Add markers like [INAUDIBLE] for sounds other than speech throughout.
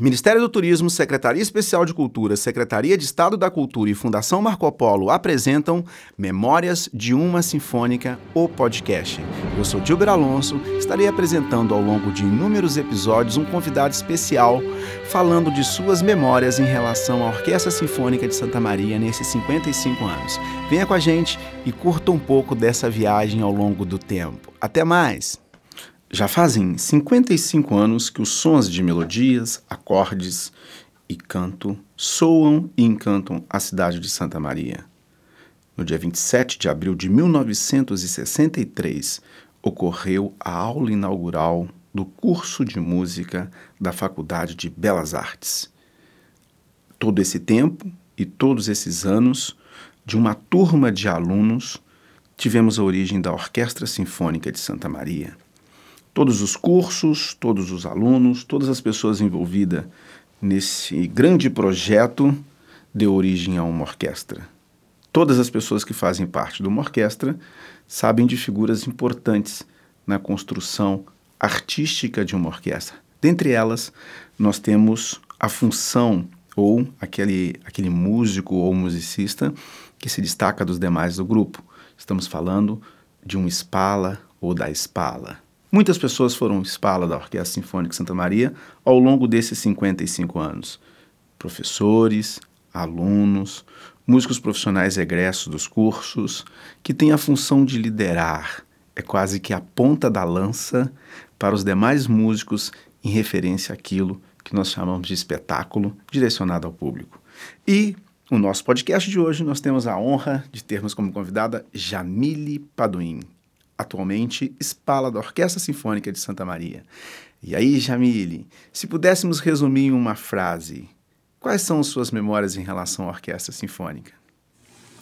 Ministério do Turismo, Secretaria Especial de Cultura, Secretaria de Estado da Cultura e Fundação Marco Polo apresentam Memórias de uma Sinfônica, o podcast. Eu sou Gilber Alonso, estarei apresentando ao longo de inúmeros episódios um convidado especial falando de suas memórias em relação à Orquestra Sinfônica de Santa Maria nesses 55 anos. Venha com a gente e curta um pouco dessa viagem ao longo do tempo. Até mais! Já fazem 55 anos que os sons de melodias, acordes e canto soam e encantam a cidade de Santa Maria. No dia 27 de abril de 1963, ocorreu a aula inaugural do curso de música da Faculdade de Belas Artes. Todo esse tempo e todos esses anos, de uma turma de alunos, tivemos a origem da Orquestra Sinfônica de Santa Maria todos os cursos, todos os alunos, todas as pessoas envolvidas nesse grande projeto deu origem a uma orquestra. Todas as pessoas que fazem parte de uma orquestra sabem de figuras importantes na construção artística de uma orquestra. Dentre elas, nós temos a função ou aquele, aquele músico ou musicista que se destaca dos demais do grupo. Estamos falando de um espala ou da espala. Muitas pessoas foram espala da Orquestra Sinfônica Santa Maria ao longo desses 55 anos. Professores, alunos, músicos profissionais egressos dos cursos, que têm a função de liderar, é quase que a ponta da lança para os demais músicos em referência àquilo que nós chamamos de espetáculo direcionado ao público. E no nosso podcast de hoje nós temos a honra de termos como convidada Jamile Paduim atualmente espala da Orquestra Sinfônica de Santa Maria. E aí, Jamile, se pudéssemos resumir em uma frase, quais são suas memórias em relação à Orquestra Sinfônica?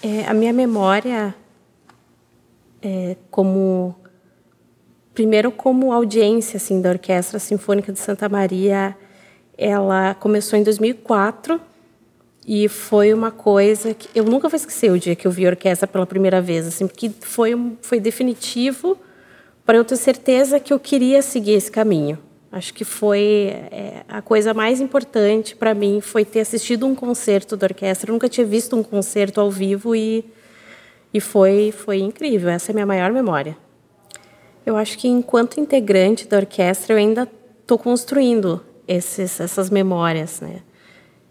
É, a minha memória é como primeiro como audiência assim da Orquestra Sinfônica de Santa Maria, ela começou em 2004 e foi uma coisa que eu nunca vou esquecer o dia que eu vi a orquestra pela primeira vez, assim, porque foi foi definitivo para eu ter certeza que eu queria seguir esse caminho. Acho que foi é, a coisa mais importante para mim foi ter assistido um concerto da orquestra. Eu nunca tinha visto um concerto ao vivo e e foi foi incrível. Essa é a minha maior memória. Eu acho que enquanto integrante da orquestra eu ainda estou construindo esses, essas memórias, né?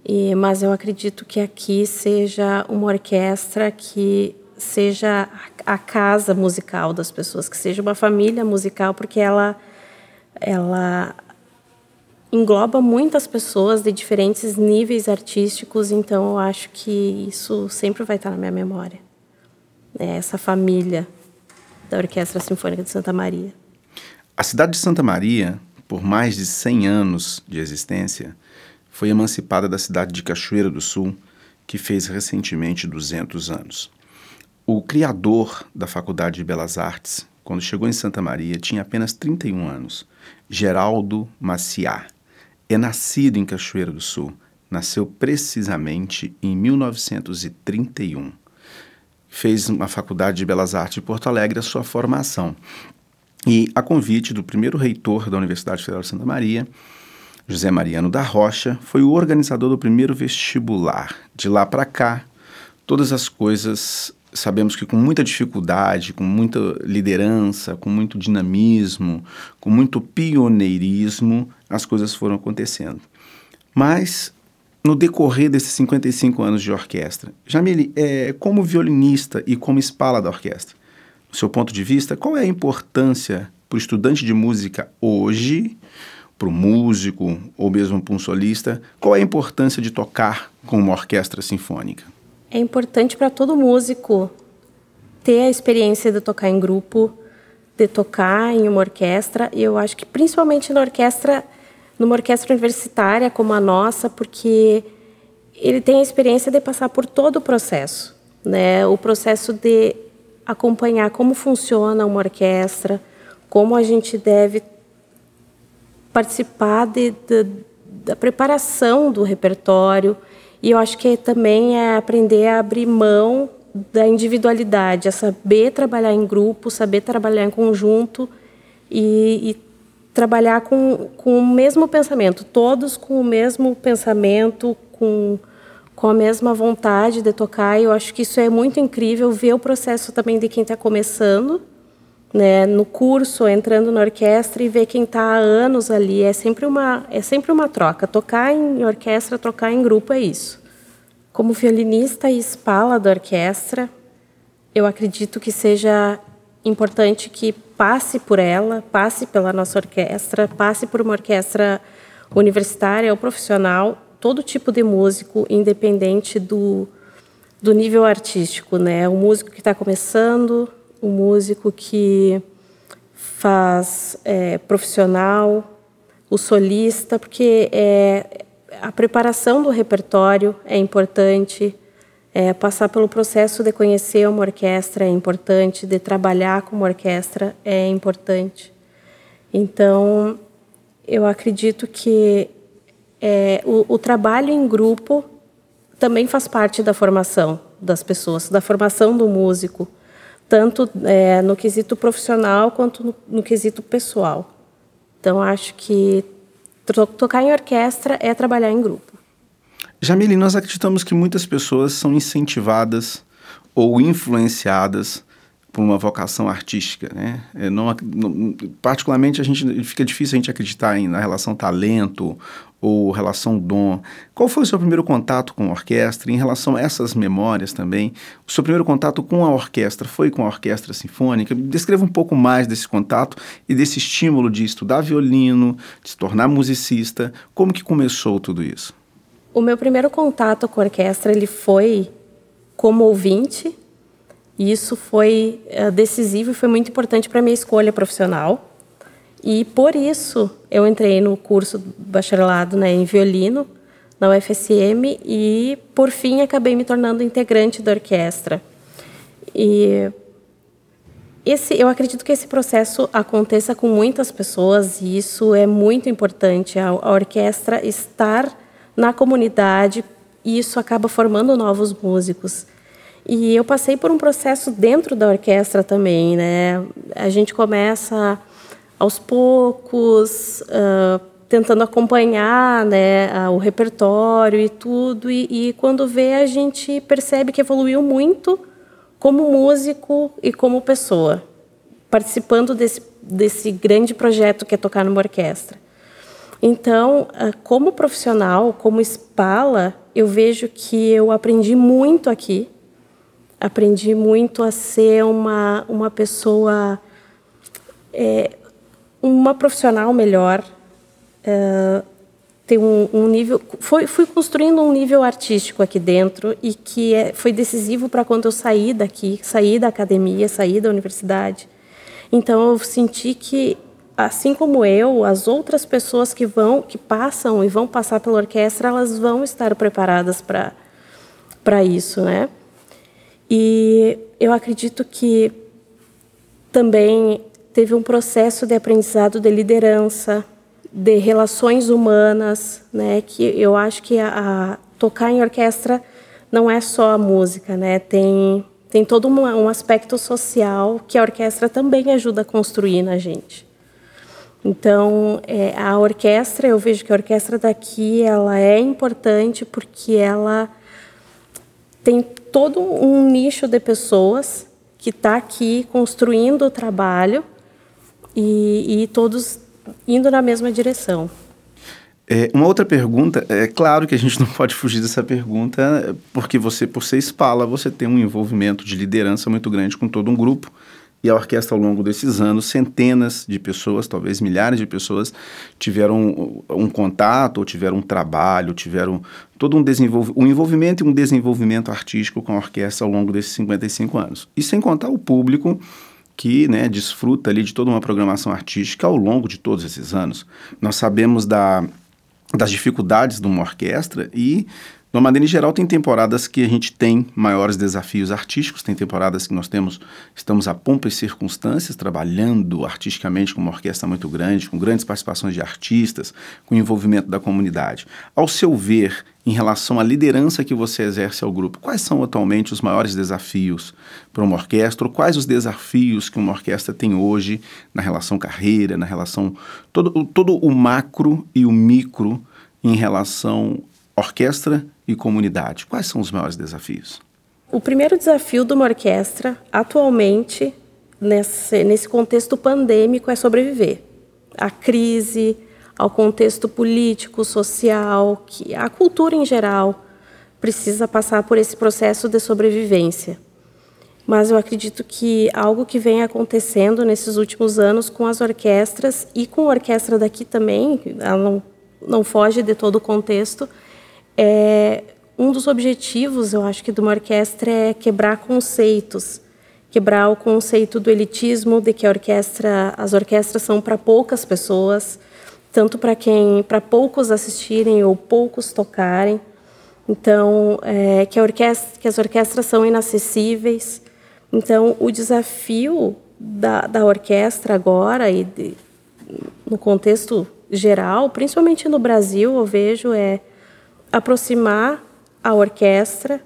E, mas eu acredito que aqui seja uma orquestra que seja a casa musical das pessoas, que seja uma família musical, porque ela, ela engloba muitas pessoas de diferentes níveis artísticos, então eu acho que isso sempre vai estar na minha memória. É essa família da Orquestra Sinfônica de Santa Maria. A cidade de Santa Maria, por mais de 100 anos de existência, foi emancipada da cidade de Cachoeira do Sul, que fez recentemente 200 anos. O criador da Faculdade de Belas Artes, quando chegou em Santa Maria, tinha apenas 31 anos, Geraldo Maciá. É nascido em Cachoeira do Sul, nasceu precisamente em 1931. Fez uma Faculdade de Belas Artes de Porto Alegre a sua formação. E, a convite do primeiro reitor da Universidade Federal de Santa Maria, José Mariano da Rocha foi o organizador do primeiro vestibular. De lá para cá, todas as coisas sabemos que com muita dificuldade, com muita liderança, com muito dinamismo, com muito pioneirismo, as coisas foram acontecendo. Mas no decorrer desses 55 anos de orquestra, Jamile, é, como violinista e como espala da orquestra, do seu ponto de vista, qual é a importância para o estudante de música hoje para o músico ou mesmo para um solista? Qual é a importância de tocar com uma orquestra sinfônica? É importante para todo músico ter a experiência de tocar em grupo, de tocar em uma orquestra. E eu acho que principalmente na orquestra, numa orquestra universitária como a nossa, porque ele tem a experiência de passar por todo o processo, né? O processo de acompanhar como funciona uma orquestra, como a gente deve participar de, de, da preparação do repertório e eu acho que também é aprender a abrir mão da individualidade, a saber trabalhar em grupo, saber trabalhar em conjunto e, e trabalhar com, com o mesmo pensamento, todos com o mesmo pensamento, com, com a mesma vontade de tocar. E eu acho que isso é muito incrível ver o processo também de quem está começando, né, no curso, entrando na orquestra e ver quem está há anos ali. É sempre uma é sempre uma troca. Tocar em orquestra, tocar em grupo é isso. Como violinista e espala da orquestra, eu acredito que seja importante que passe por ela, passe pela nossa orquestra, passe por uma orquestra universitária ou profissional, todo tipo de músico, independente do, do nível artístico, né? O músico que está começando, o músico que faz é, profissional, o solista, porque é, a preparação do repertório é importante, é, passar pelo processo de conhecer uma orquestra é importante, de trabalhar com uma orquestra é importante. Então, eu acredito que é, o, o trabalho em grupo também faz parte da formação das pessoas, da formação do músico, tanto é, no quesito profissional quanto no, no quesito pessoal. Então, acho que tocar em orquestra é trabalhar em grupo. Jamile, nós acreditamos que muitas pessoas são incentivadas ou influenciadas por uma vocação artística, né? É, não, não, particularmente a gente fica difícil a gente acreditar em, na relação talento ou relação dom. Qual foi o seu primeiro contato com a orquestra? Em relação a essas memórias também, o seu primeiro contato com a orquestra foi com a orquestra sinfônica? Descreva um pouco mais desse contato e desse estímulo de estudar violino, de se tornar musicista. Como que começou tudo isso? O meu primeiro contato com a orquestra ele foi como ouvinte, e isso foi uh, decisivo e foi muito importante para minha escolha profissional. E por isso eu entrei no curso bacharelado né, em violino na UFSM e por fim acabei me tornando integrante da orquestra. E esse, eu acredito que esse processo aconteça com muitas pessoas e isso é muito importante. A, a orquestra estar na comunidade e isso acaba formando novos músicos. E eu passei por um processo dentro da orquestra também, né? A gente começa aos poucos, uh, tentando acompanhar, né, uh, o repertório e tudo, e, e quando vê a gente percebe que evoluiu muito como músico e como pessoa, participando desse desse grande projeto que é tocar numa orquestra. Então, ah, como profissional, como espala, eu vejo que eu aprendi muito aqui. Aprendi muito a ser uma, uma pessoa, é, uma profissional melhor. É, ter um, um, nível. Foi, fui construindo um nível artístico aqui dentro e que é, foi decisivo para quando eu saí daqui, saí da academia, saí da universidade. Então, eu senti que assim como eu, as outras pessoas que vão, que passam e vão passar pela orquestra, elas vão estar preparadas para para isso, né? E eu acredito que também teve um processo de aprendizado de liderança, de relações humanas, né? Que eu acho que a, a tocar em orquestra não é só a música, né? Tem tem todo um, aspecto social que a orquestra também ajuda a construir na gente. Então, é, a orquestra, eu vejo que a orquestra daqui ela é importante porque ela tem todo um nicho de pessoas que está aqui construindo o trabalho e, e, todos indo na mesma direção. É, uma outra pergunta, é claro que a gente [LAUGHS] não pode fugir dessa pergunta, porque você, por ser espala, você tem um envolvimento de liderança muito grande com todo um grupo e a orquestra, ao longo desses anos, centenas de pessoas, talvez milhares de pessoas, tiveram um, um contato, ou tiveram um trabalho, tiveram todo um, desenvolv um envolvimento e um desenvolvimento artístico com a orquestra ao longo desses 55 anos. E sem contar o público que né, desfruta ali de toda uma programação artística ao longo de todos esses anos. Nós sabemos da, das dificuldades de uma orquestra e De uma maneira geral, tem temporadas que a gente tem maiores desafios artísticos, tem temporadas que nós temos, estamos a pompa e circunstâncias, trabalhando artisticamente com uma orquestra muito grande, com grandes participações de artistas, com envolvimento da comunidade. Ao seu ver, em relação à liderança que você exerce ao grupo, quais são atualmente os maiores desafios para uma orquestra? Ou quais os desafios que uma orquestra tem hoje na relação carreira, na relação. todo, todo o macro e o micro em relação orquestra e comunidade? Quais são os maiores desafios? O primeiro desafio de uma orquestra, atualmente, nesse, nesse contexto pandêmico, é sobreviver. A crise, ao contexto político, social, que a cultura em geral precisa passar por esse processo de sobrevivência. Mas eu acredito que algo que vem acontecendo nesses últimos anos com as orquestras e com a orquestra daqui também, ela não, não foge de todo o contexto, é, um dos objetivos, eu acho que de uma orquestra é quebrar conceitos, quebrar o conceito do elitismo, de que a orquestra, as orquestras são para poucas pessoas, tanto para quem, para poucos assistirem ou poucos tocarem. Então, é, que, orquestra, que as orquestras são inacessíveis. Então, o desafio da, da orquestra agora e de, no contexto geral, principalmente no Brasil, eu vejo é aproximar a orquestra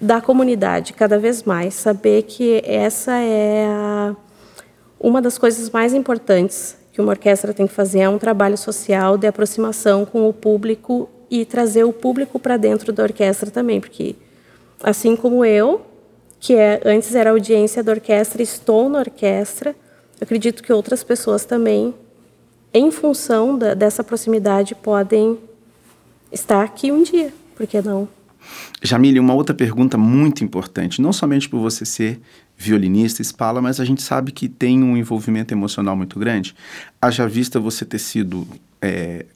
da comunidade cada vez mais, saber que essa é a, uma das coisas mais importantes que uma orquestra tem que fazer é um trabalho social de aproximação com o público e trazer o público para dentro da orquestra também, porque assim como eu, que é, antes era audiência da orquestra, estou na orquestra, acredito que outras pessoas também, em função da, dessa proximidade, podem estar aqui um dia, por que não? Jamile, uma outra pergunta muito importante, não somente por você ser violinista, espala, mas a gente sabe que tem um envolvimento emocional muito grande. Haja vista você ter sido é,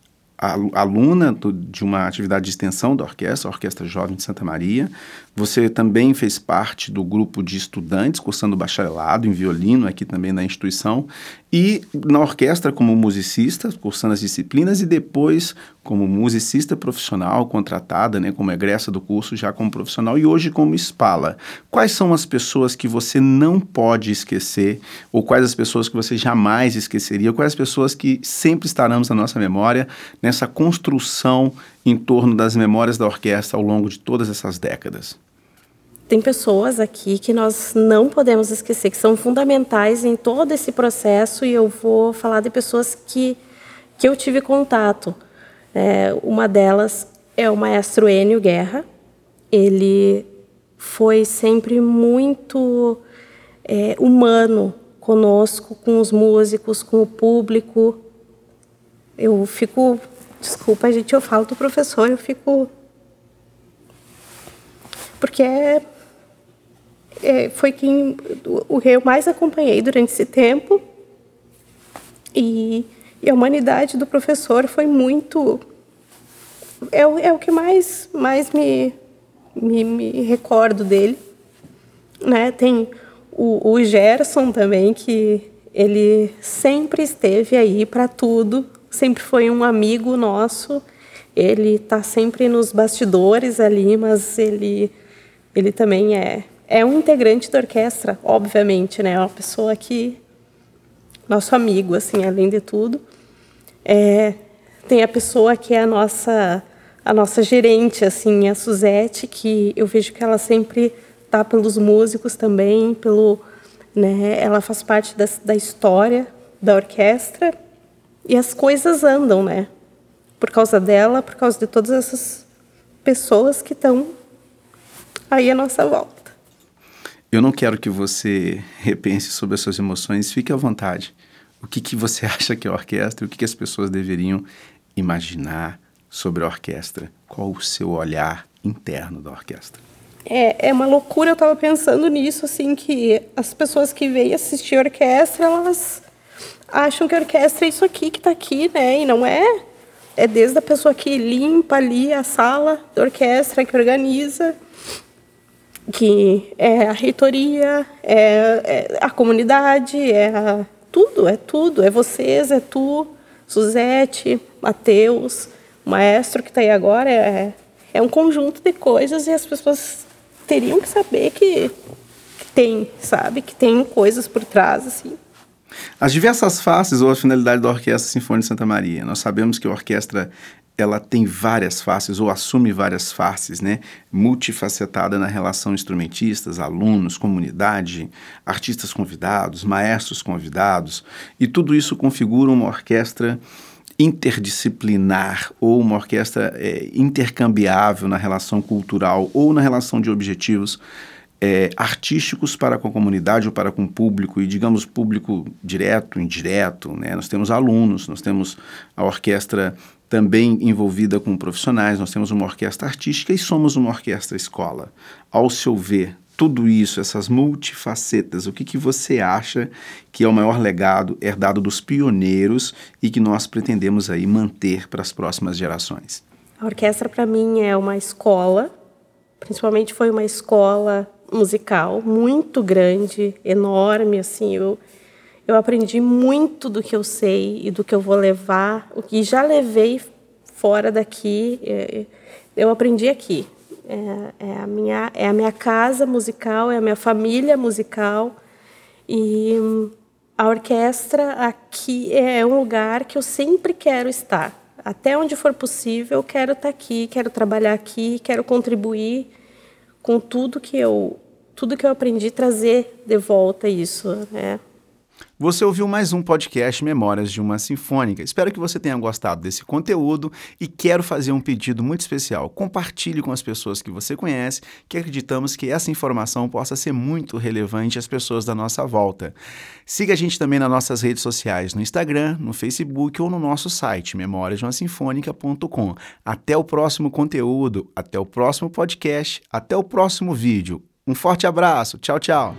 aluna do, de uma atividade de extensão da orquestra, a Orquestra Jovem de Santa Maria. Você também fez parte do grupo de estudantes cursando bacharelado em violino aqui também na instituição e na orquestra como musicista, cursando as disciplinas e depois como musicista profissional contratada, né, como egressa do curso já como profissional e hoje como espala. Quais são as pessoas que você não pode esquecer ou quais as pessoas que você jamais esqueceria? Quais as pessoas que sempre estarão na nossa memória nessa construção em torno das memórias da orquestra ao longo de todas essas décadas? tem pessoas aqui que nós não podemos esquecer, que são fundamentais em todo esse processo, e eu vou falar de pessoas que, que eu tive contato. É, uma delas é o maestro Enio Guerra. Ele foi sempre muito é, humano conosco, com os músicos, com o público. Eu fico, desculpa, gente, eu falo do professor, eu fico porque é é, foi quem o que eu mais acompanhei durante esse tempo. E, e a humanidade do professor foi muito. É, é o que mais, mais me, me, me recordo dele. Né? Tem o, o Gerson também, que ele sempre esteve aí para tudo, sempre foi um amigo nosso. Ele está sempre nos bastidores ali, mas ele, ele também é é um integrante da orquestra, obviamente, né? É uma pessoa que nosso amigo, assim, além de tudo. É, tem a pessoa que é a nossa a nossa gerente, assim, a Suzete, que eu vejo que ela sempre tá pelos músicos também, pelo, né? Ela faz parte da, da história da orquestra e as coisas andam, né? Por causa dela, por causa de todas essas pessoas que estão aí à nossa volta. Eu não quero que você repense sobre as suas emoções, fique à vontade. O que, que você [LAUGHS] acha que é a orquestra? O que, que as pessoas deveriam imaginar sobre a orquestra? Qual o seu olhar interno da orquestra? É, é uma loucura, eu estava pensando nisso, assim, que as pessoas que vêm assistir a orquestra, elas acham que a orquestra é isso aqui que está aqui, né? E não é. É desde a pessoa que limpa ali a sala da orquestra, que organiza, que é a reitoria, é, é a comunidade, é a, tudo, é tudo. É vocês, é tu, Suzete, Matheus, o maestro que está aí agora é, é um conjunto de coisas e as pessoas teriam que saber que, que tem, sabe? Que tem coisas por trás, assim. As diversas faces ou a finalidade da Orquestra Sinfônica de Santa Maria. Nós sabemos que a orquestra ela tem várias faces ou assume várias faces, né? Multifacetada na relação instrumentistas, alunos, comunidade, artistas convidados, maestros convidados, e tudo isso configura uma orquestra interdisciplinar ou uma orquestra é, intercambiável na relação cultural ou na relação de objetivos é, artísticos para com a comunidade ou para com o público, e digamos público direto, indireto. Né? Nós temos alunos, nós temos a orquestra também envolvida com profissionais, nós temos uma orquestra artística e somos uma orquestra escola. Ao seu ver, tudo isso, essas multifacetas, o que, que você acha que é o maior legado herdado dos pioneiros e que nós pretendemos aí manter para as próximas gerações? A orquestra para mim é uma escola, principalmente foi uma escola musical muito grande, enorme, assim, eu eu aprendi muito do que eu sei e do que eu vou levar, o que já levei fora daqui, é, eu aprendi aqui. É, é, a minha, é a minha casa musical, é a minha família musical. E a orquestra aqui é um lugar que eu sempre quero estar. Até onde for possível, eu quero estar aqui, quero trabalhar aqui, quero contribuir com tudo que eu tudo que eu aprendi trazer de volta isso, né? Você ouviu mais um podcast Memórias de uma Sinfônica. Espero que você tenha gostado desse conteúdo e quero fazer um pedido muito especial. Compartilhe com as pessoas que você conhece, que acreditamos que essa informação possa ser muito relevante às pessoas da nossa volta. Siga a gente também nas nossas redes sociais, no Instagram, no Facebook ou no nosso site, memoriasdeumasinfonica.com. Até o próximo conteúdo, até o próximo podcast, até o próximo vídeo. Um forte abraço. Tchau, tchau.